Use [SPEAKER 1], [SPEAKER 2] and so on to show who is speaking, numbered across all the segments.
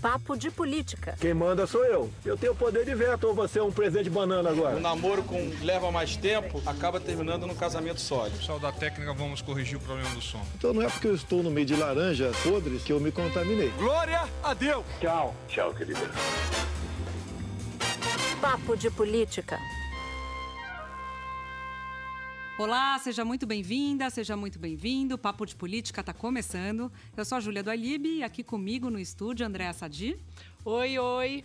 [SPEAKER 1] Papo de Política.
[SPEAKER 2] Quem manda sou eu. Eu tenho o poder de veto ou você é um presente de banana agora?
[SPEAKER 3] O namoro com leva mais tempo acaba terminando num casamento sólido.
[SPEAKER 4] Pessoal da técnica, vamos corrigir o problema do som.
[SPEAKER 2] Então não é porque eu estou no meio de laranja podres que eu me contaminei.
[SPEAKER 3] Glória a Deus!
[SPEAKER 2] Tchau.
[SPEAKER 5] Tchau, querida.
[SPEAKER 1] Papo de Política.
[SPEAKER 6] Olá, seja muito bem-vinda, seja muito bem-vindo. O Papo de Política está começando. Eu sou a Júlia do Alibe e aqui comigo no estúdio, Andréa Sadi.
[SPEAKER 7] Oi, oi.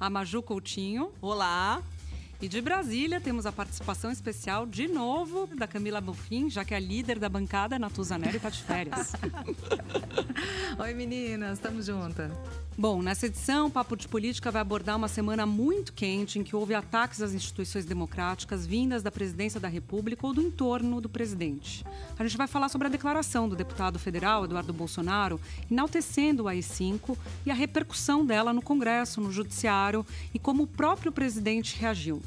[SPEAKER 6] A Maju Coutinho.
[SPEAKER 7] Olá.
[SPEAKER 6] E de Brasília temos a participação especial, de novo, da Camila Bonfim, já que a líder da bancada, Natuzanelli, está de férias.
[SPEAKER 8] Oi, meninas, estamos juntas.
[SPEAKER 6] Bom, nessa edição, o Papo de Política vai abordar uma semana muito quente em que houve ataques às instituições democráticas vindas da presidência da República ou do entorno do presidente. A gente vai falar sobre a declaração do deputado federal Eduardo Bolsonaro enaltecendo o AI-5 e a repercussão dela no Congresso, no Judiciário e como o próprio presidente reagiu.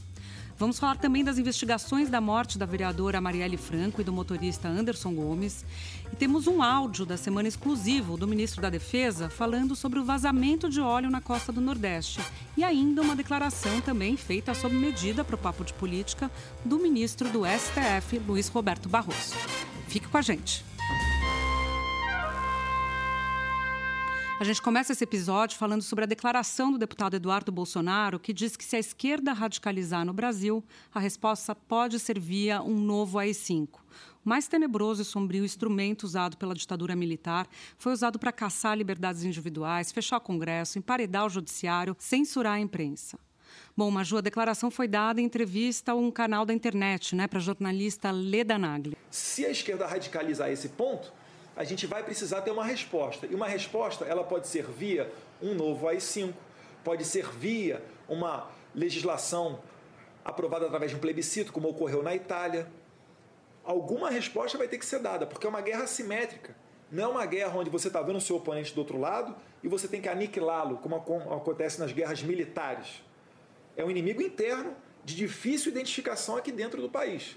[SPEAKER 6] Vamos falar também das investigações da morte da vereadora Marielle Franco e do motorista Anderson Gomes. E temos um áudio da semana exclusivo do ministro da Defesa falando sobre o vazamento de óleo na costa do Nordeste. E ainda uma declaração também feita sob medida para o papo de política do ministro do STF, Luiz Roberto Barroso. Fique com a gente. A gente começa esse episódio falando sobre a declaração do deputado Eduardo Bolsonaro, que diz que se a esquerda radicalizar no Brasil, a resposta pode ser via um novo AI-5. O mais tenebroso e sombrio instrumento usado pela ditadura militar foi usado para caçar liberdades individuais, fechar o Congresso, emparedar o judiciário, censurar a imprensa. Bom, Maju, a declaração foi dada em entrevista a um canal da internet, né, para a jornalista Leda Nagli.
[SPEAKER 9] Se a esquerda radicalizar esse ponto, a gente vai precisar ter uma resposta. E uma resposta, ela pode ser via um novo AI-5, pode ser via uma legislação aprovada através de um plebiscito, como ocorreu na Itália. Alguma resposta vai ter que ser dada, porque é uma guerra assimétrica. Não é uma guerra onde você está vendo o seu oponente do outro lado e você tem que aniquilá-lo, como acontece nas guerras militares. É um inimigo interno de difícil identificação aqui dentro do país.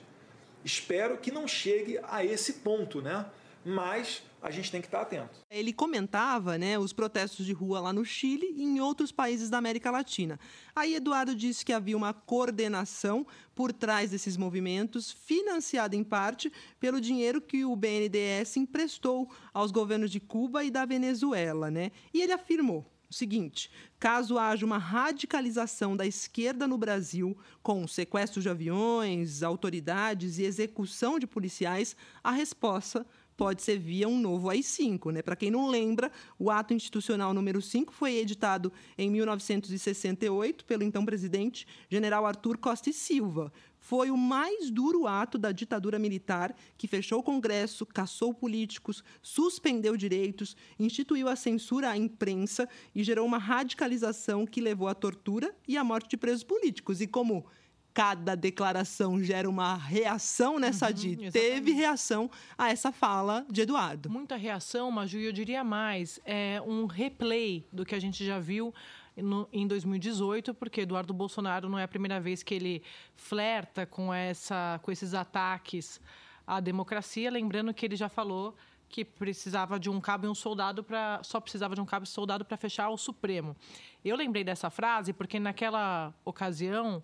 [SPEAKER 9] Espero que não chegue a esse ponto, né? Mas a gente tem que estar atento.
[SPEAKER 7] Ele comentava né, os protestos de rua lá no Chile e em outros países da América Latina. Aí Eduardo disse que havia uma coordenação por trás desses movimentos, financiada em parte pelo dinheiro que o BNDES emprestou aos governos de Cuba e da Venezuela. Né? E ele afirmou o seguinte: caso haja uma radicalização da esquerda no Brasil, com sequestro de aviões, autoridades e execução de policiais, a resposta pode ser via um novo AI-5. Né? Para quem não lembra, o ato institucional número 5 foi editado em 1968 pelo então presidente general Arthur Costa e Silva. Foi o mais duro ato da ditadura militar que fechou o Congresso, caçou políticos, suspendeu direitos, instituiu a censura à imprensa e gerou uma radicalização que levou à tortura e à morte de presos políticos. E como cada declaração gera uma reação nessa uhum, Sadia. Teve reação a essa fala de Eduardo.
[SPEAKER 10] Muita reação, Maju, eu diria mais, é um replay do que a gente já viu no, em 2018, porque Eduardo Bolsonaro não é a primeira vez que ele flerta com, essa, com esses ataques à democracia, lembrando que ele já falou que precisava de um cabo e um soldado para só precisava de um cabo e um soldado para fechar o Supremo. Eu lembrei dessa frase porque naquela ocasião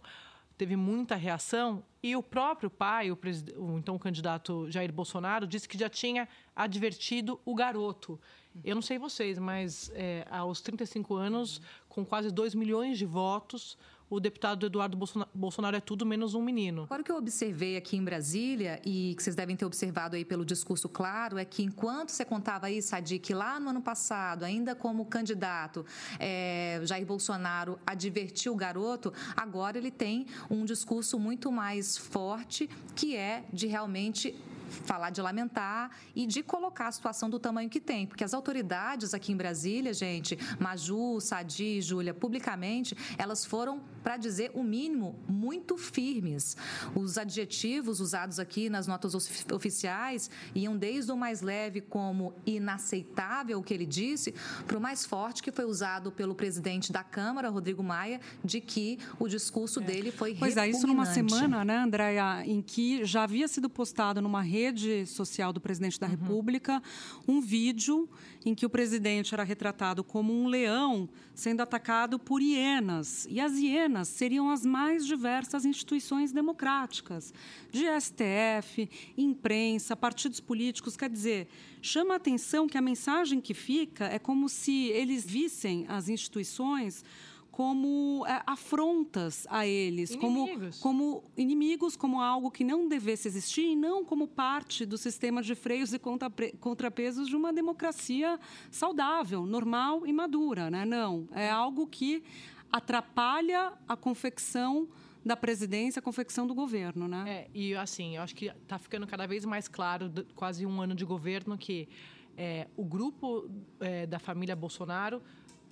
[SPEAKER 10] teve muita reação e o próprio pai, o, o, então candidato Jair Bolsonaro, disse que já tinha advertido o garoto. Eu não sei vocês, mas é, aos 35 anos, com quase 2 milhões de votos, o deputado Eduardo Bolsonaro é tudo menos um menino.
[SPEAKER 8] Agora, o que eu observei aqui em Brasília, e que vocês devem ter observado aí pelo discurso claro, é que enquanto você contava aí, Sadi, que lá no ano passado, ainda como candidato, é, Jair Bolsonaro advertiu o garoto, agora ele tem um discurso muito mais forte, que é de realmente falar de lamentar e de colocar a situação do tamanho que tem, porque as autoridades aqui em Brasília, gente, Maju, Sadi, Júlia, publicamente, elas foram, para dizer o mínimo, muito firmes. Os adjetivos usados aqui nas notas oficiais iam desde o mais leve como inaceitável, o que ele disse, para o mais forte que foi usado pelo presidente da Câmara, Rodrigo Maia, de que o discurso é. dele foi
[SPEAKER 6] Pois é, isso numa semana, né, Andréia, em que já havia sido postado numa rede rede social do presidente da República um vídeo em que o presidente era retratado como um leão sendo atacado por hienas. E as hienas seriam as mais diversas instituições democráticas, de STF, imprensa, partidos políticos. Quer dizer, chama a atenção que a mensagem que fica é como se eles vissem as instituições como é, afrontas a eles,
[SPEAKER 10] Inimigos.
[SPEAKER 6] como, como inimigos, como algo que não devesse existir e não como parte do sistema de freios e contrape- contrapesos de uma democracia saudável, normal e madura. Né? Não, é algo que atrapalha a confecção da presidência, a confecção do governo. Né?
[SPEAKER 10] É, e assim, eu acho que está ficando cada vez mais claro, quase um ano de governo, que é, o grupo é, da família Bolsonaro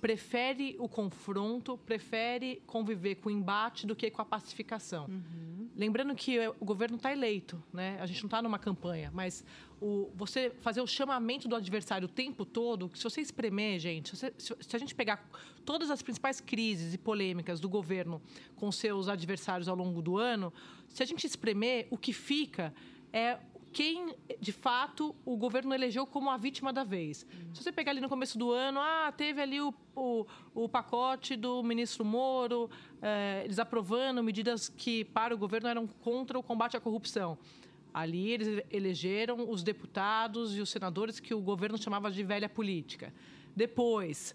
[SPEAKER 10] prefere o confronto, prefere conviver com o embate do que com a pacificação. Lembrando que é, o governo está eleito, né? A gente não está numa campanha, mas o, você fazer o chamamento do adversário o tempo todo, se você espremer, gente, se, se- se a gente pegar todas as principais crises e polêmicas do governo com seus adversários ao longo do ano, se a gente espremer, o que fica é quem, de fato, o governo elegeu como a vítima da vez. Se você pegar ali no começo do ano, ah, teve ali o, o, o pacote do ministro Moro, eh, eles aprovando medidas que, para o governo, eram contra o combate à corrupção. Ali eles elegeram os deputados e os senadores que o governo chamava de velha política. Depois,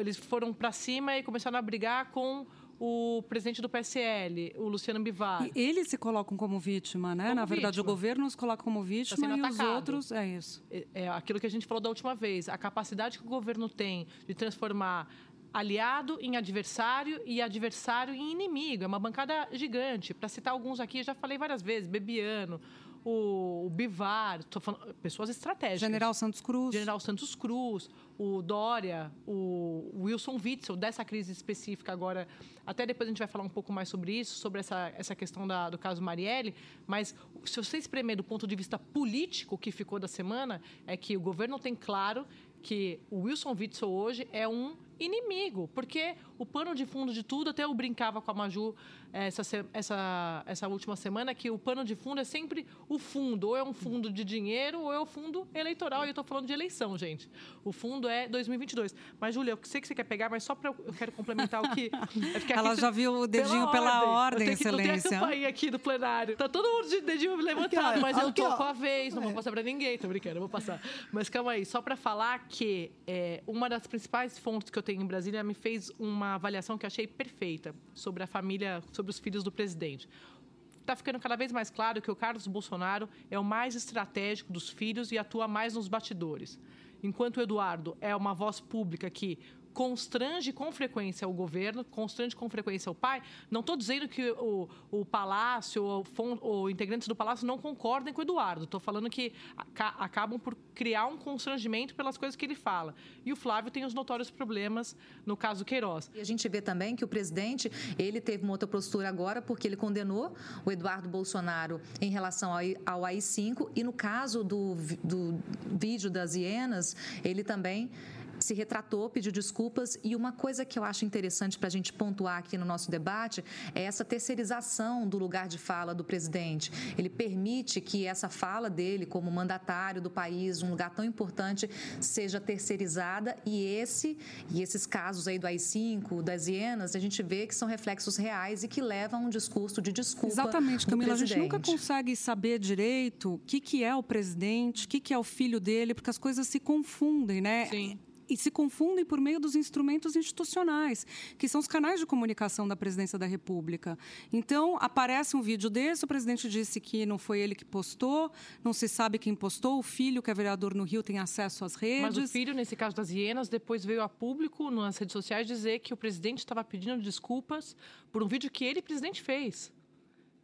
[SPEAKER 10] eles foram para cima e começaram a brigar com o presidente do PSL, o Luciano Bivar.
[SPEAKER 6] E eles se colocam como vítima, né?
[SPEAKER 10] Como
[SPEAKER 6] Na verdade,
[SPEAKER 10] vítima.
[SPEAKER 6] o governo se coloca como vítima
[SPEAKER 10] sendo
[SPEAKER 6] e os
[SPEAKER 10] atacado.
[SPEAKER 6] outros. É isso.
[SPEAKER 10] é é aquilo que a gente falou da última vez, a capacidade que o governo tem de transformar aliado em adversário e adversário em inimigo. É uma bancada gigante. Para citar alguns aqui, eu já falei várias vezes, Bebiano, o, o Bivar, falando, pessoas estratégicas.
[SPEAKER 6] General Santos Cruz.
[SPEAKER 10] General Santos Cruz, o Dória, o Wilson Witzel, dessa crise específica agora. Até depois a gente vai falar um pouco mais sobre isso, sobre essa, essa questão da- do caso Marielle. Mas se você espremer do ponto de vista político que ficou da semana, é que o governo tem claro que o Wilson Witzel hoje é um inimigo, porque o pano de fundo de tudo, até eu brincava com a Maju eh, essa, essa, essa última semana, que o pano de fundo é sempre o fundo, ou é um fundo de dinheiro, ou é o fundo eleitoral, e eu estou falando de eleição, gente. O fundo é 2022. Mas, Júlia, eu sei que você quer pegar, mas só para eu quero complementar o que... é
[SPEAKER 6] Ela já viu o dedinho pela ordem,
[SPEAKER 10] eu tenho que, Eu
[SPEAKER 6] excelência.
[SPEAKER 10] tenho a aqui do plenário. Tá todo mundo de dedinho levantado, mas eu tô
[SPEAKER 7] ó.
[SPEAKER 10] com a vez, não vou passar para ninguém, tô brincando, eu vou passar. Mas calma aí, só para falar que é, uma das principais fontes que eu tenho em Brasília me fez uma avaliação que eu achei perfeita sobre a família, sobre os filhos do presidente. Está ficando cada vez mais claro que o Carlos Bolsonaro é o mais estratégico dos filhos e atua mais nos bastidores. Enquanto o Eduardo é uma voz pública que constrange com frequência o governo, constrange com frequência o pai. Não estou dizendo que o, o Palácio ou, integrantes do Palácio não concordem com o Eduardo. Estou falando que aca- acabam por criar um constrangimento pelas coisas que ele fala. E o Flávio tem os notórios problemas no caso Queiroz.
[SPEAKER 8] E a gente vê também que o presidente, ele teve uma outra postura agora, porque ele condenou o Eduardo Bolsonaro em relação ao I- ao AI-5, e no caso do, do vídeo das hienas, ele também se retratou, pediu desculpas, e uma coisa que eu acho interessante para a gente pontuar aqui no nosso debate é essa terceirização do lugar de fala do presidente. Ele permite que essa fala dele, como mandatário do país, um lugar tão importante, seja terceirizada, e esse e esses casos aí do AI-5, das hienas, a gente vê que são reflexos reais e que levam a um discurso de desculpa
[SPEAKER 6] Exatamente, Camila. A gente nunca consegue saber direito o que, que é o presidente, o que, que é o filho dele, porque as coisas se confundem, né?
[SPEAKER 10] Sim.
[SPEAKER 6] E se confundem por meio dos instrumentos institucionais, que são os canais de comunicação da presidência da República. Então, aparece um vídeo desse, o presidente disse que não foi ele que postou, não se sabe quem postou, o filho, que é vereador no Rio, tem acesso às redes.
[SPEAKER 10] Mas o filho, nesse caso das hienas, depois veio a público nas redes sociais dizer que o presidente estava pedindo desculpas por um vídeo que ele, presidente, fez.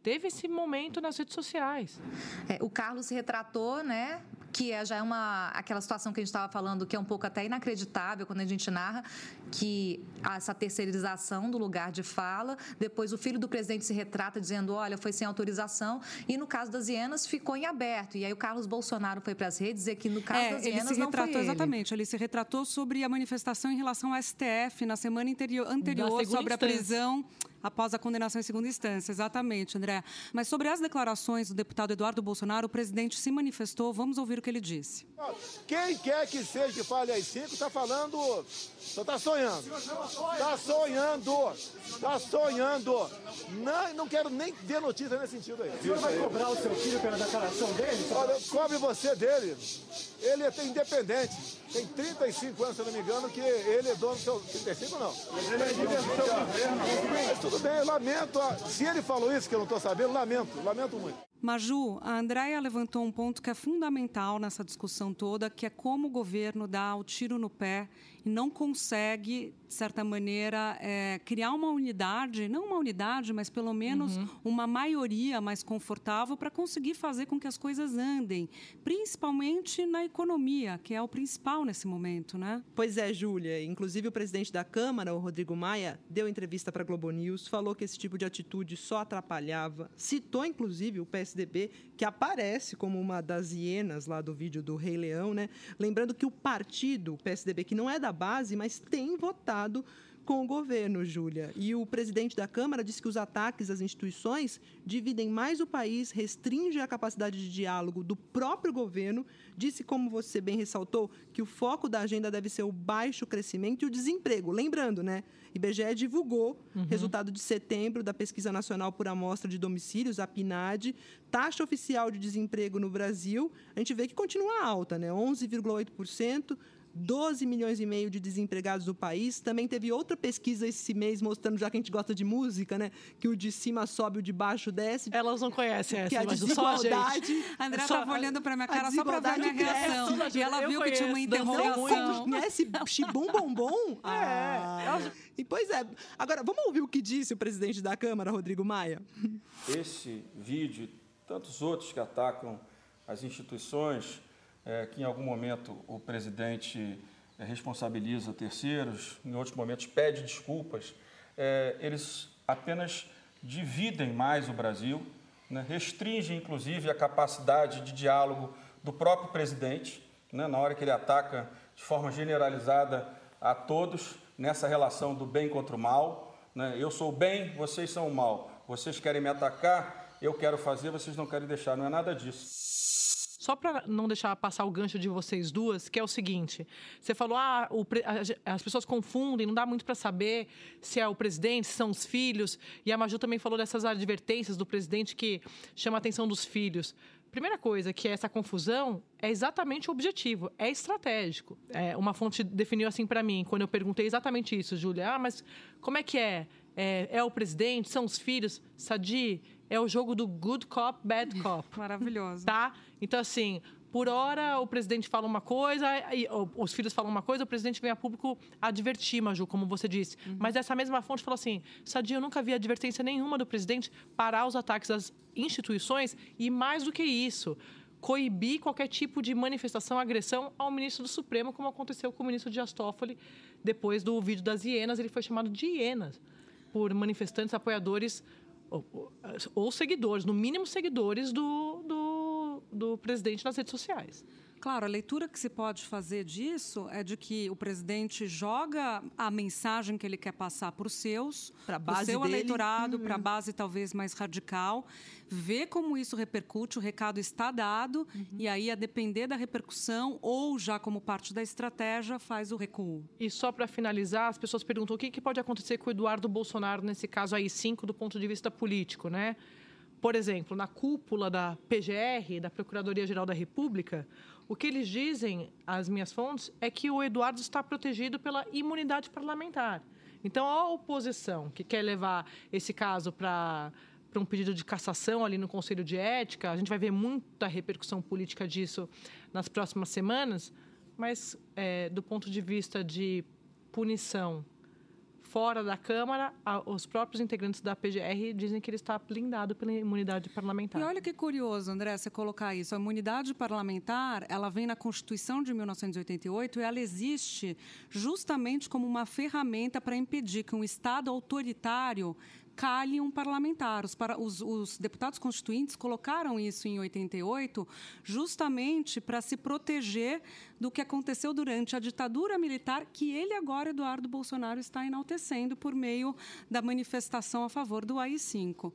[SPEAKER 10] Teve esse momento nas redes sociais.
[SPEAKER 8] É, o Carlos se retratou, né? Que é, já é uma aquela situação que a gente estava falando que é um pouco até inacreditável quando a gente narra que há essa terceirização do lugar de fala. Depois o filho do presidente se retrata dizendo, olha, foi sem autorização. E no caso das hienas ficou em aberto. E aí o Carlos Bolsonaro foi para as redes dizer que no caso
[SPEAKER 6] É,
[SPEAKER 8] das
[SPEAKER 6] ele
[SPEAKER 8] hienas
[SPEAKER 6] se
[SPEAKER 8] não
[SPEAKER 6] retratou
[SPEAKER 8] foi ele.
[SPEAKER 6] exatamente. Ele se retratou sobre a manifestação em relação ao STF na semana interior, anterior
[SPEAKER 10] segunda
[SPEAKER 6] sobre a
[SPEAKER 10] instância.
[SPEAKER 6] prisão. Após a condenação em segunda instância, exatamente, André. Mas sobre as declarações do deputado Eduardo Bolsonaro, o presidente se manifestou. Vamos ouvir o que ele disse.
[SPEAKER 2] Quem quer que seja que fale às cinco está falando. Só está sonhando. Está sonhando. Está sonhando. Não, não quero nem ver notícia nesse sentido aí.
[SPEAKER 5] O senhor vai cobrar o seu filho pela declaração dele?
[SPEAKER 2] Olha, cobre você dele. Ele é independente. Tem 35 anos, se eu não me engano, que ele é dono do seu. 35 não. Ele é do Mas tudo bem, lamento. Se ele falou isso que eu não estou sabendo, lamento. Lamento muito.
[SPEAKER 6] Maju, a Andréia levantou um ponto que é fundamental nessa discussão toda, que é como o governo dá o tiro no pé e não consegue, de certa maneira, é, criar uma unidade, não uma unidade, mas pelo menos uhum. uma maioria mais confortável para conseguir fazer com que as coisas andem, principalmente na economia, que é o principal nesse momento, né?
[SPEAKER 7] Pois é, Júlia. Inclusive o presidente da Câmara, o Rodrigo Maia, deu entrevista para a Globo News, falou que esse tipo de atitude só atrapalhava, citou inclusive o PS PSDB, que aparece como uma das hienas lá do vídeo do Rei Leão, né? Lembrando que o partido, PSDB, que não é da base, mas tem votado com o governo, Júlia. E o presidente da Câmara disse que os ataques às instituições dividem mais o país, restringe a capacidade de diálogo do próprio governo. Disse, como você bem ressaltou, que o foco da agenda deve ser o baixo crescimento e o desemprego. Lembrando, né? IBGE divulgou uhum. resultado de setembro da Pesquisa Nacional por Amostra de Domicílios, a PNAD, taxa oficial de desemprego no Brasil, a gente vê que continua alta, né? 11,8%. 12 milhões e meio de desempregados no país. Também teve outra pesquisa esse mês mostrando, já que a gente gosta de música, né? Que o de cima sobe, o de baixo desce.
[SPEAKER 10] Elas não conhecem essa,
[SPEAKER 7] que a
[SPEAKER 10] mas
[SPEAKER 7] desigualdade...
[SPEAKER 10] Só
[SPEAKER 6] a, a André estava olhando para minha cara só para ver a minha reação. E ela viu que tinha uma interrogação.
[SPEAKER 7] Conhece Chibum Bombom?
[SPEAKER 10] É. Ah.
[SPEAKER 7] E, pois é. Agora, vamos ouvir o que disse o presidente da Câmara, Rodrigo Maia?
[SPEAKER 3] Esse vídeo e tantos outros que atacam as instituições é, que em algum momento o presidente é, responsabiliza terceiros, em outros momentos pede desculpas, é, eles apenas dividem mais o Brasil, né, restringem inclusive a capacidade de diálogo do próprio presidente, né, na hora que ele ataca de forma generalizada a todos nessa relação do bem contra o mal. Né, eu sou o bem, vocês são o mal. Vocês querem me atacar, eu quero fazer, vocês não querem deixar. Não é nada disso
[SPEAKER 10] só para não deixar passar o gancho de vocês duas, que é o seguinte: você falou, ah, o, as pessoas confundem, não dá muito para saber se é o presidente, se são os filhos. E a Maju também falou dessas advertências do presidente que chama a atenção dos filhos. Primeira coisa, que é essa confusão é exatamente o objetivo, é estratégico. É, uma fonte definiu assim para mim, quando eu perguntei exatamente isso, Júlia. Ah, mas como é que é? é? É o presidente? São os filhos? Sadi, é o jogo do good cop, bad cop.
[SPEAKER 6] Maravilhoso.
[SPEAKER 10] Tá? Então, assim, por hora o presidente fala uma coisa, e, os filhos falam uma coisa, o presidente vem a público advertir, Maju, como você disse. Uhum. Mas essa mesma fonte falou assim: Sadia, eu nunca vi advertência nenhuma do presidente parar os ataques às instituições e, mais do que isso, coibir qualquer tipo de manifestação, agressão ao ministro do Supremo, como aconteceu com o ministro Dias Toffoli depois do vídeo das hienas. Ele foi chamado de hienas por manifestantes apoiadores ou, ou, seguidores, no mínimo seguidores do, do, do presidente nas redes sociais.
[SPEAKER 6] Claro, a leitura que se pode fazer disso é de que o presidente joga a mensagem que ele quer passar para os seus, para o seu dele. eleitorado, uhum. para a base talvez mais radical, vê como isso repercute, o recado está dado, uhum. e aí, a depender da repercussão, ou já como parte da estratégia, faz o recuo.
[SPEAKER 10] E só para finalizar, as pessoas perguntam o que, que pode acontecer com o Eduardo Bolsonaro, nesse caso aí, cinco, do ponto de vista político, né? Por exemplo, na cúpula da PGR, da Procuradoria-Geral da República, o que eles dizem, as minhas fontes, é que o Eduardo está protegido pela imunidade parlamentar. Então, a oposição que quer levar esse caso para para um pedido de cassação ali no Conselho de Ética, a gente vai ver muita repercussão política disso nas próximas semanas, mas é, do ponto de vista de punição fora da Câmara, os próprios integrantes da PGR dizem que ele está blindado pela imunidade parlamentar.
[SPEAKER 6] E olha que curioso, André, você colocar isso. A imunidade parlamentar, ela vem na Constituição de 1988 e ela existe justamente como uma ferramenta para impedir que um Estado autoritário cale um parlamentar. Os, para, os, os deputados constituintes colocaram isso em 88 justamente para se proteger do que aconteceu durante a ditadura militar, que ele agora, Eduardo Bolsonaro, está enaltecendo por meio da manifestação a favor do AI-5.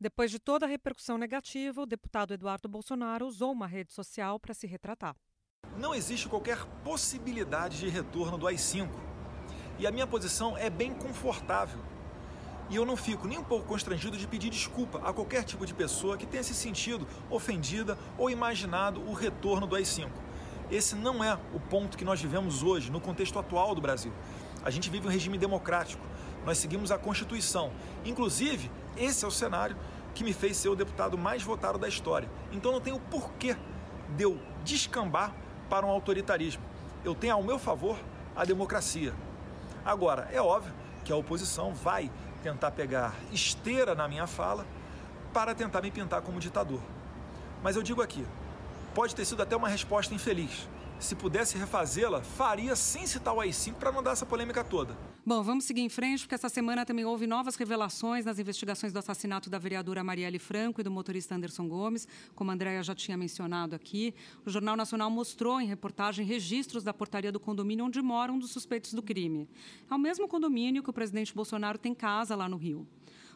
[SPEAKER 11] Depois de toda a repercussão negativa, o deputado Eduardo Bolsonaro usou uma rede social para se retratar.
[SPEAKER 9] Não existe qualquer possibilidade de retorno do AI-5. E a minha posição é bem confortável. E eu não fico nem um pouco constrangido de pedir desculpa a qualquer tipo de pessoa que tenha se sentido ofendida ou imaginado o retorno do AI-5. Esse não é o ponto que nós vivemos hoje, no contexto atual do Brasil. A gente vive um regime democrático, nós seguimos a Constituição. Inclusive, esse é o cenário que me fez ser o deputado mais votado da história. Então não tem o porquê de eu descambar para um autoritarismo. Eu tenho ao meu favor a democracia. Agora, é óbvio que a oposição vai tentar pegar esteira na minha fala para tentar me pintar como ditador. Mas eu digo aqui, pode ter sido até uma resposta infeliz. Se pudesse refazê-la, faria sem citar o AI-5 para não dar essa polêmica toda.
[SPEAKER 6] Bom, vamos seguir em frente, porque essa semana também houve novas revelações nas investigações do assassinato da vereadora Marielle Franco e do motorista Anderson Gomes, como a Andréia já tinha mencionado aqui. O Jornal Nacional mostrou em reportagem registros da portaria do condomínio onde moram um dos suspeitos do crime. É o mesmo condomínio que o presidente Bolsonaro tem casa lá no Rio.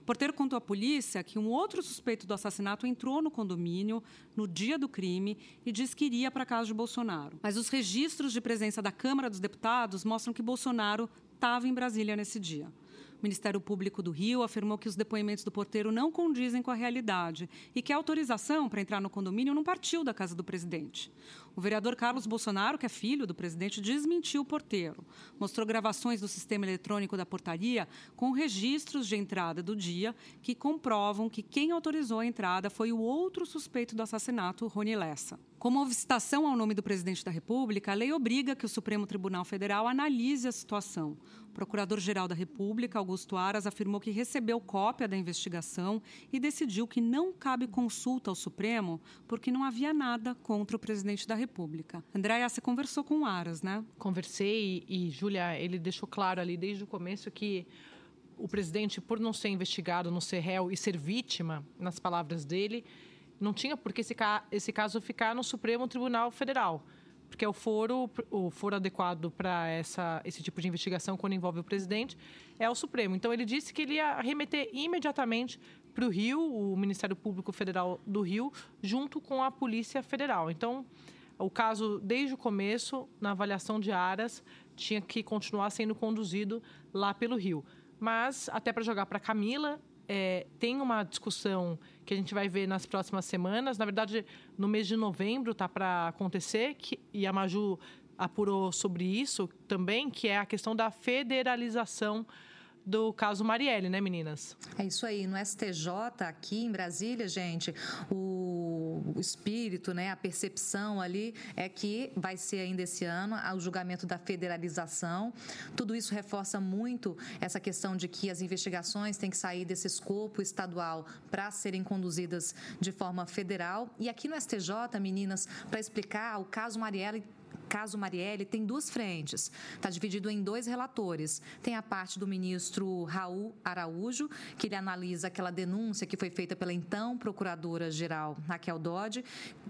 [SPEAKER 6] Porteiro contou à polícia que um outro suspeito do assassinato entrou no condomínio no dia do crime e disse que iria para casa de Bolsonaro. Mas os registros de presença da Câmara dos Deputados mostram que Bolsonaro estava em Brasília nesse dia. Ministério Público do Rio afirmou que os depoimentos do porteiro não condizem com a realidade e que a autorização para entrar no condomínio não partiu da casa do presidente. O vereador Carlos Bolsonaro, que é filho do presidente, desmentiu o porteiro. Mostrou gravações do sistema eletrônico da portaria com registros de entrada do dia que comprovam que quem autorizou a entrada foi o outro suspeito do assassinato, Rony Lessa. Como obstação ao nome do presidente da República, a lei obriga que o Supremo Tribunal Federal analise a situação. O Procurador-Geral da República, Augusto Aras, afirmou que recebeu cópia da investigação e decidiu que não cabe consulta ao Supremo porque não havia nada contra o presidente da República. Andréia, você conversou com o Aras, né?
[SPEAKER 10] Conversei e, Júlia, ele deixou claro ali desde o começo que o presidente, por não ser investigado, não ser réu e ser vítima, nas palavras dele, não tinha por que esse, esse caso ficar no Supremo Tribunal Federal, porque é o foro, o foro adequado para esse tipo de investigação quando envolve o presidente é o Supremo. Então ele disse que ele ia remeter imediatamente para o Rio, o Ministério Público Federal do Rio, junto com a Polícia Federal. Então o caso, desde o começo, na avaliação de Aras, tinha que continuar sendo conduzido lá pelo Rio. Mas, até para jogar para Camila, é, tem uma discussão que a gente vai ver nas próximas semanas. Na verdade, no mês de novembro está para acontecer, que, e a Maju apurou sobre isso também, que é a questão da federalização do caso Marielle, né, meninas?
[SPEAKER 8] É isso aí. No STJ, aqui em Brasília, gente, o, espírito, né, a percepção ali é que vai ser ainda esse ano o julgamento da federalização. Tudo isso reforça muito essa questão de que as investigações têm que sair desse escopo estadual para serem conduzidas de forma federal. E aqui no STJ, meninas, para explicar o caso Marielle caso Marielle tem duas frentes. Está dividido em dois relatores. Tem a parte do ministro Raul Araújo, que ele analisa aquela denúncia que foi feita pela então procuradora-geral Raquel Dodge,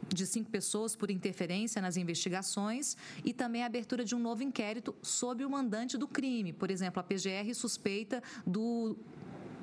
[SPEAKER 8] de cinco pessoas por interferência nas investigações, e também a abertura de um novo inquérito sobre o mandante do crime. Por exemplo, a PGR suspeita do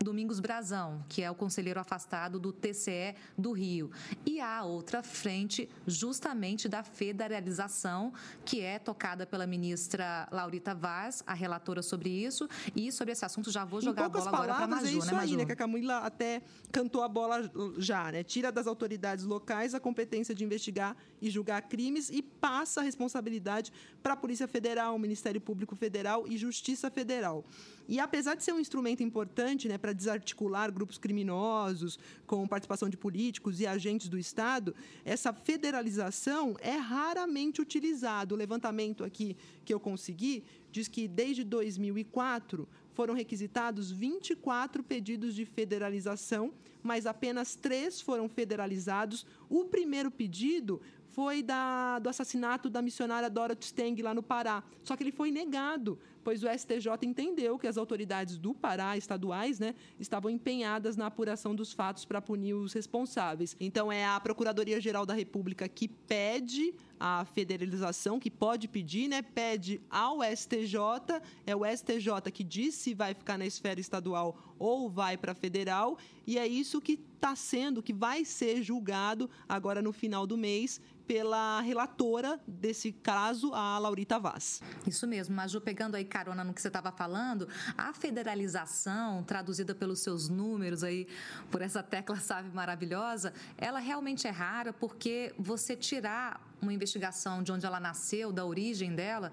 [SPEAKER 8] Domingos Brazão, que é o conselheiro afastado do TCE do Rio. E há outra frente, justamente da federalização, que é tocada pela ministra Laurita Vaz, a relatora sobre isso. E sobre esse assunto já vou jogar a bola agora para a Maju,
[SPEAKER 7] é isso
[SPEAKER 8] né, Maju?
[SPEAKER 7] Aí, né, que a Camila até cantou a bola já, né? Tira das autoridades locais a competência de investigar e julgar crimes e passa a responsabilidade para a Polícia Federal, Ministério Público Federal e Justiça Federal. E apesar de ser um instrumento importante né, para desarticular grupos criminosos, com participação de políticos e agentes do Estado, essa federalização é raramente utilizada. O levantamento aqui que eu consegui diz que desde 2004 foram requisitados 24 pedidos de federalização, mas apenas três foram federalizados. O primeiro pedido foi da, do assassinato da missionária Dorothy Steng lá no Pará. Só que ele foi negado, pois o STJ entendeu que as autoridades do Pará, estaduais, né, estavam empenhadas na apuração dos fatos para punir os responsáveis. Então é a Procuradoria-Geral da República que pede a federalização, que pode pedir, né, pede ao STJ, é o STJ que diz se vai ficar na esfera estadual ou vai para federal, e é isso que está sendo, que vai ser julgado agora no final do mês pela relatora desse caso, a Laurita Vaz.
[SPEAKER 8] Isso mesmo, Maju, pegando aí carona no que você estava falando, a federalização, traduzida pelos seus números aí, por essa tecla sabe maravilhosa, ela realmente é rara porque você tirar uma investigação de onde ela nasceu, da origem dela,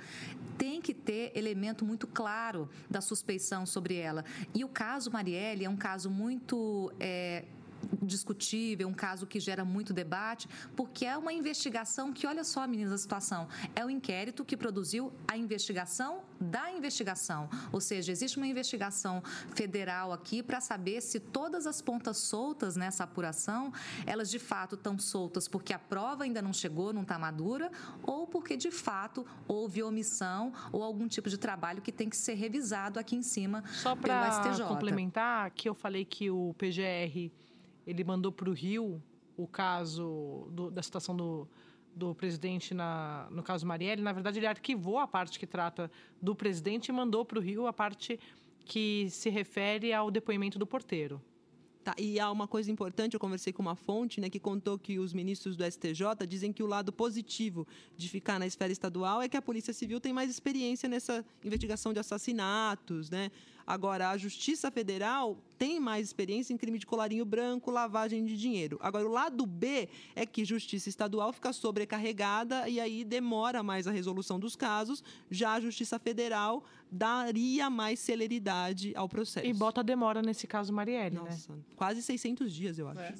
[SPEAKER 8] tem que ter elemento muito claro da suspeição sobre ela. E o caso Marielle é um caso muito é, discutível, um caso que gera muito debate, porque é uma investigação que, olha só, meninas, a situação, é o inquérito que produziu a investigação da investigação. Ou seja, existe uma investigação federal aqui para saber se todas as pontas soltas nessa apuração, elas de fato estão soltas porque a prova ainda não chegou, não está madura, ou porque de fato houve omissão ou algum tipo de trabalho que tem que ser revisado aqui em cima
[SPEAKER 10] Só para complementar, que eu falei que o PGR ele mandou para o Rio o caso do, da situação do, do presidente na, no caso Marielle. Na verdade, ele arquivou a parte que trata do presidente e mandou para o Rio a parte que se refere ao depoimento do porteiro.
[SPEAKER 7] Tá, e há uma coisa importante, eu conversei com uma fonte né, que contou que os ministros do STJ dizem que o lado positivo de ficar na esfera estadual é que a Polícia Civil tem mais experiência nessa investigação de assassinatos, né? Agora, a Justiça Federal tem mais experiência em crime de colarinho branco, lavagem de dinheiro. Agora, o lado B é que Justiça Estadual fica sobrecarregada e aí demora mais a resolução dos casos, já a Justiça Federal daria mais celeridade ao processo.
[SPEAKER 10] E bota demora nesse caso Marielle, né? Nossa, né?
[SPEAKER 7] quase 600 dias, eu acho. É.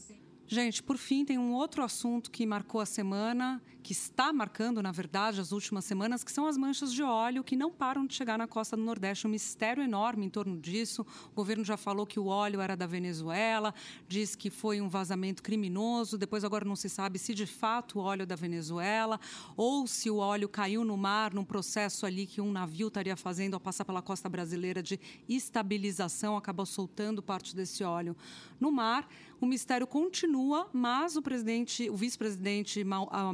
[SPEAKER 6] Gente, por fim, tem um outro assunto que marcou a semana, que está marcando, na verdade, as últimas semanas, que são as manchas de óleo que não param de chegar na costa do Nordeste. Um mistério enorme em torno disso. O governo já falou que o óleo era da Venezuela, diz que foi um vazamento criminoso. Depois, agora não se sabe se de fato o óleo é da Venezuela ou se o óleo caiu no mar num processo ali que um navio estaria fazendo ao passar pela costa brasileira de estabilização, acabou soltando parte desse óleo no mar. O mistério continua, mas o presidente, o vice-presidente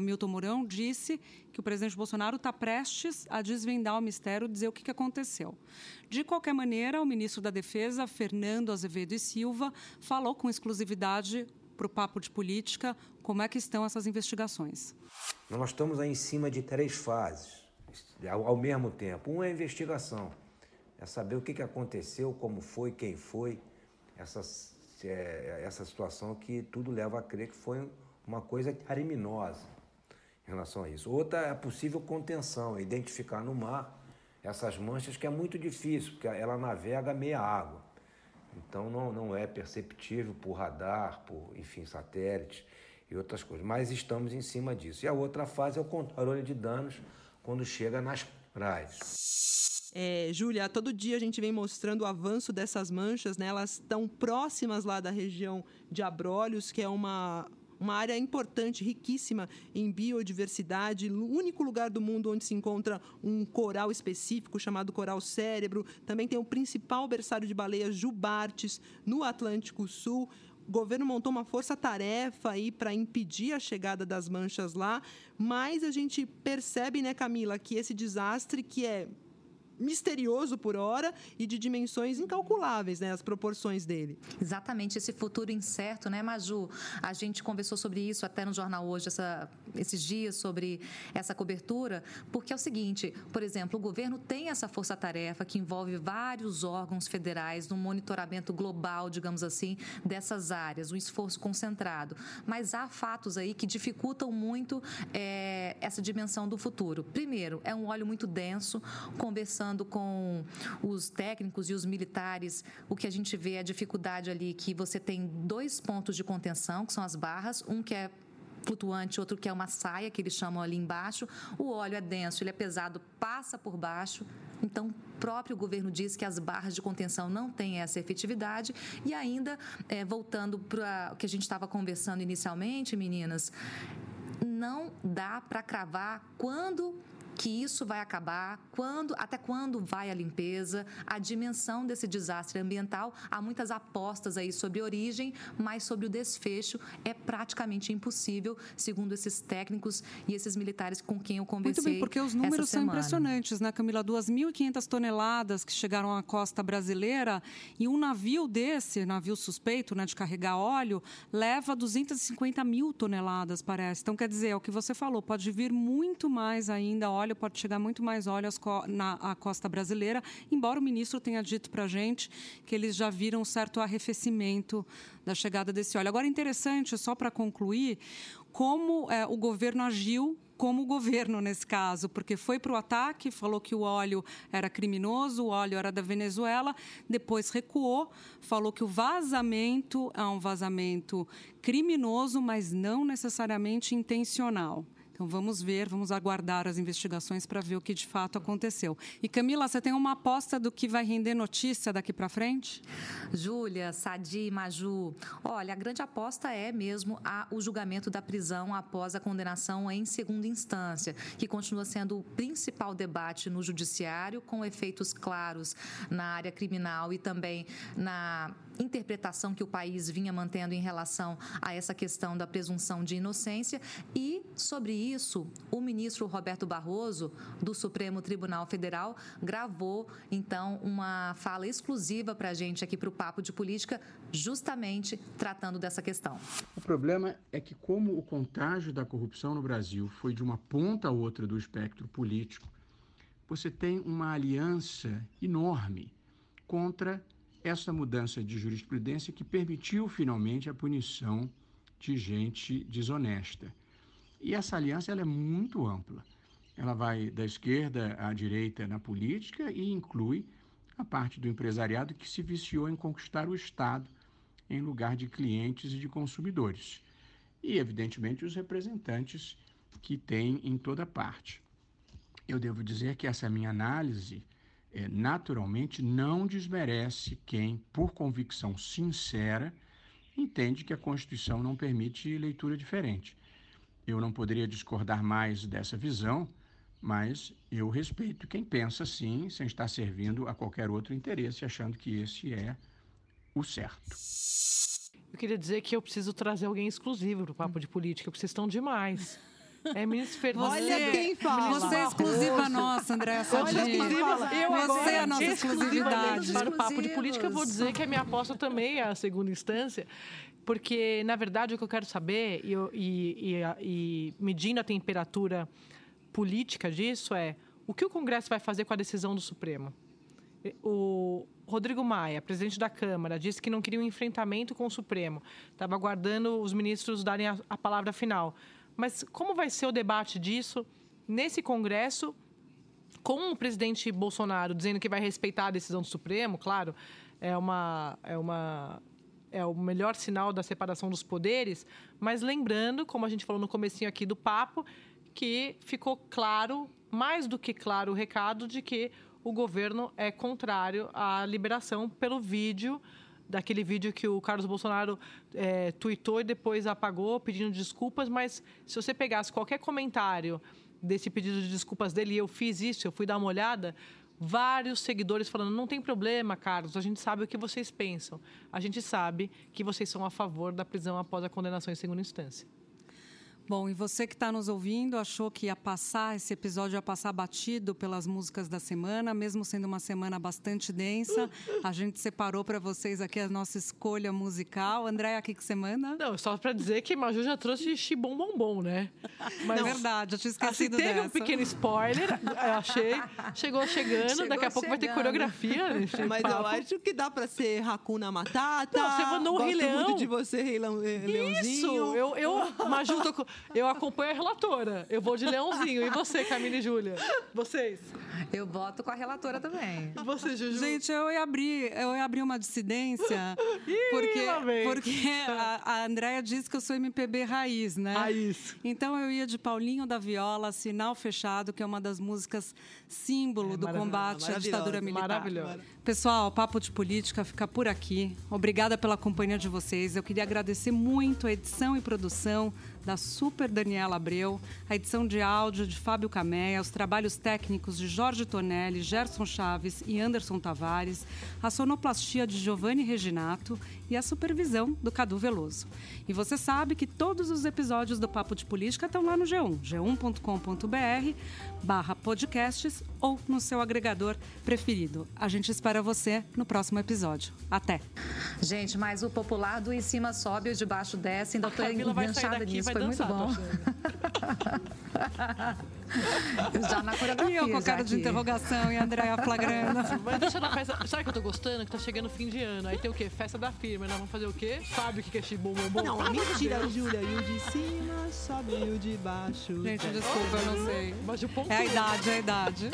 [SPEAKER 6] Milton Mourão disse que o presidente Bolsonaro está prestes a desvendar o mistério, dizer o que, que aconteceu. De qualquer maneira, o ministro da Defesa, Fernando Azevedo e Silva, falou com exclusividade para o papo de política como é que estão essas investigações.
[SPEAKER 12] Nós estamos aí em cima de três fases ao, mesmo tempo. Uma é a investigação, é saber o que, aconteceu, como foi, quem foi, essas essa situação que tudo leva a crer que foi uma coisa criminosa em relação a isso. Outra é a possível contenção, é identificar no mar essas manchas que é muito difícil, porque ela navega meia água. Então não, não é perceptível por radar, por, enfim, satélites e outras coisas. Mas estamos em cima disso. E a outra fase é o controle de danos quando chega nas praias.
[SPEAKER 7] É, Júlia, todo dia a gente vem mostrando o avanço dessas manchas, né? Elas estão próximas lá da região de Abrolhos, que é uma, uma área importante, riquíssima em biodiversidade, o único lugar do mundo onde se encontra um coral específico chamado coral cérebro. Também tem o principal berçário de baleias Jubartes no Atlântico Sul. O governo montou uma força-tarefa aí para impedir a chegada das manchas lá, mas a gente percebe, né, Camila, que esse desastre que é misterioso por hora e de dimensões incalculáveis, né, as proporções dele.
[SPEAKER 8] Exatamente, esse futuro incerto, né, Maju? A gente conversou sobre isso até no jornal hoje, essa, esses dias, sobre essa cobertura, porque é o seguinte, por exemplo, o governo tem essa força-tarefa que envolve vários órgãos federais no monitoramento global, digamos assim, dessas áreas, um esforço concentrado. Mas há fatos aí que dificultam muito é, essa dimensão do futuro. Primeiro, é um óleo muito denso, conversando conversando com os técnicos e os militares, o que a gente vê é a dificuldade ali que você tem dois pontos de contenção, que são as barras, um que é flutuante, outro que é uma saia, que eles chamam ali embaixo. O óleo é denso, ele é pesado, passa por baixo. Então, o próprio governo diz que as barras de contenção não têm essa efetividade. E ainda, é, voltando para o que a gente estava conversando inicialmente, meninas, não dá para cravar quando que isso vai acabar, quando, até quando vai a limpeza, a dimensão desse desastre ambiental. Há muitas apostas aí sobre origem, mas sobre o desfecho é praticamente impossível, segundo esses técnicos e esses militares com quem eu conversei.
[SPEAKER 6] Muito bem, porque os números são impressionantes, né, Camila? 2.500 toneladas que chegaram à costa brasileira e um navio desse, navio suspeito né, de carregar óleo, leva 250 mil toneladas, parece. Então, quer dizer, é o que você falou, pode vir muito mais ainda óleo óleo, pode chegar muito mais óleo na costa brasileira, embora o ministro tenha dito para a gente que eles já viram um certo arrefecimento da chegada desse óleo. Agora, interessante, só para concluir, como é, o governo agiu como governo nesse caso, porque foi para o ataque, falou que o óleo era criminoso, o óleo era da Venezuela, depois recuou, falou que o vazamento é um vazamento criminoso, mas não necessariamente intencional. Então vamos ver, vamos aguardar as investigações para ver o que de fato aconteceu. E Camila, você tem uma aposta do que vai render notícia daqui para frente?
[SPEAKER 8] Júlia, Sadi, Maju, olha, a grande aposta é mesmo a, o julgamento da prisão após a condenação em segunda instância, que continua sendo o principal debate no judiciário, com efeitos claros na área criminal e também na interpretação que o país vinha mantendo em relação a essa questão da presunção de inocência. E, sobre isso, o ministro Roberto Barroso, do Supremo Tribunal Federal, gravou, então, uma fala exclusiva para a gente aqui para o Papo de Política, justamente tratando dessa questão.
[SPEAKER 13] O problema é que, como o contágio da corrupção no Brasil foi de uma ponta a outra do espectro político, você tem uma aliança enorme contra essa mudança de jurisprudência que permitiu finalmente a punição de gente desonesta. E essa aliança ela é muito ampla. Ela vai da esquerda à direita na política e inclui a parte do empresariado que se viciou em conquistar o Estado em lugar de clientes e de consumidores. E, evidentemente, os representantes que tem em toda parte. Eu devo dizer que essa minha análise naturalmente não desmerece quem, por convicção sincera, entende que a Constituição não permite leitura diferente. Eu não poderia discordar mais dessa visão, mas eu respeito quem pensa assim, sem estar servindo a qualquer outro interesse, achando que esse é o certo.
[SPEAKER 10] Eu queria dizer que eu preciso trazer alguém exclusivo para o Papo de Política, porque vocês estão demais. É ministro Fernando.
[SPEAKER 6] Olha quem fala. Você é exclusiva nossa, André Sardinha. Eu Você é a nossa exclusividade.
[SPEAKER 10] Para o papo de política, eu vou dizer que a minha aposta também é a segunda instância, porque, na verdade, o que eu quero saber, e, e, e, e medindo a temperatura política disso, é o que o Congresso vai fazer com a decisão do Supremo? O Rodrigo Maia, presidente da Câmara, disse que não queria um enfrentamento com o Supremo. Estava aguardando os ministros darem a, a palavra final. Mas como vai ser o debate disso nesse Congresso, com o presidente Bolsonaro dizendo que vai respeitar a decisão do Supremo? Claro, é uma. É uma é o melhor sinal da separação dos poderes, mas lembrando, como a gente falou no comecinho aqui do papo, que ficou claro, mais do que claro, o recado de que o governo é contrário à liberação pelo vídeo daquele vídeo que o Carlos Bolsonaro é, tweetou e depois apagou pedindo desculpas, mas se você pegasse qualquer comentário desse pedido de desculpas dele, e eu fiz isso, eu fui dar uma olhada, vários seguidores falando: não tem problema, Carlos, a gente sabe o que vocês pensam. A gente sabe que vocês são a favor da prisão após a condenação em segunda instância.
[SPEAKER 6] Bom, e você que está nos ouvindo achou que ia passar, esse episódio ia passar batido pelas músicas da semana, mesmo sendo uma semana bastante densa. A gente separou para vocês aqui a nossa escolha musical. André, o que, que você manda?
[SPEAKER 10] Não, só para dizer que Maju já trouxe Xibom Bombom, né?
[SPEAKER 6] Mas, Não, é verdade, eu tinha esquecido
[SPEAKER 10] assim, teve
[SPEAKER 6] dessa.
[SPEAKER 10] um pequeno spoiler, eu achei. Chegou chegando, Chegou daqui a pouco vai ter coreografia.
[SPEAKER 7] Mas
[SPEAKER 10] papo.
[SPEAKER 7] eu acho que dá para ser Hakuna Matata.
[SPEAKER 10] Não, você mandou um Rei Leão.
[SPEAKER 7] muito de você, Rei Leãozinho.
[SPEAKER 10] Isso, eu, eu Maju, tô, eu acompanho a relatora. Eu vou de Leãozinho. E você, Camila e Júlia? Vocês?
[SPEAKER 8] Eu voto com a relatora também.
[SPEAKER 10] Você, Juju?
[SPEAKER 6] Gente, eu ia abrir, eu ia abrir uma dissidência. porque porque a, a Andrea disse que eu sou MPB raiz, né?
[SPEAKER 10] Raiz.
[SPEAKER 6] Então eu ia de Paulinho da Viola, Sinal Fechado, que é uma das músicas símbolo é, do combate à ditadura militar.
[SPEAKER 10] Maravilhoso.
[SPEAKER 6] Pessoal, o Papo de Política fica por aqui. Obrigada pela companhia de vocês. Eu queria agradecer muito a edição e produção da Super Daniela Abreu, a edição de áudio de Fábio Cameia, os trabalhos técnicos de Jorge Tonelli, Gerson Chaves e Anderson Tavares, a sonoplastia de Giovanni Reginato e a supervisão do Cadu Veloso. E você sabe que todos os episódios do Papo de Política estão lá no G1, g1.com.br barra podcasts ou no seu agregador preferido. A gente espera você no próximo episódio. Até!
[SPEAKER 8] Gente, mas o popular do em cima sobe e o de baixo desce. Ainda estou enganchada nisso. Foi muito bom. Já na coreografia.
[SPEAKER 6] E eu com cara de
[SPEAKER 8] aqui.
[SPEAKER 6] interrogação e a Andréia flagrando.
[SPEAKER 10] Mas deixa na festa. Sabe que eu tô gostando? Que tá chegando o fim de ano. Aí tem o quê? Festa da firma. Nós vamos fazer o quê? Sabe o que é esse bom bom bom?
[SPEAKER 7] Não,
[SPEAKER 10] de
[SPEAKER 7] mentira. Júlia. E o de cima sobe e o de baixo.
[SPEAKER 6] Gente, desculpa, eu não sei.
[SPEAKER 10] Mas o ponto
[SPEAKER 6] É a idade, é a idade.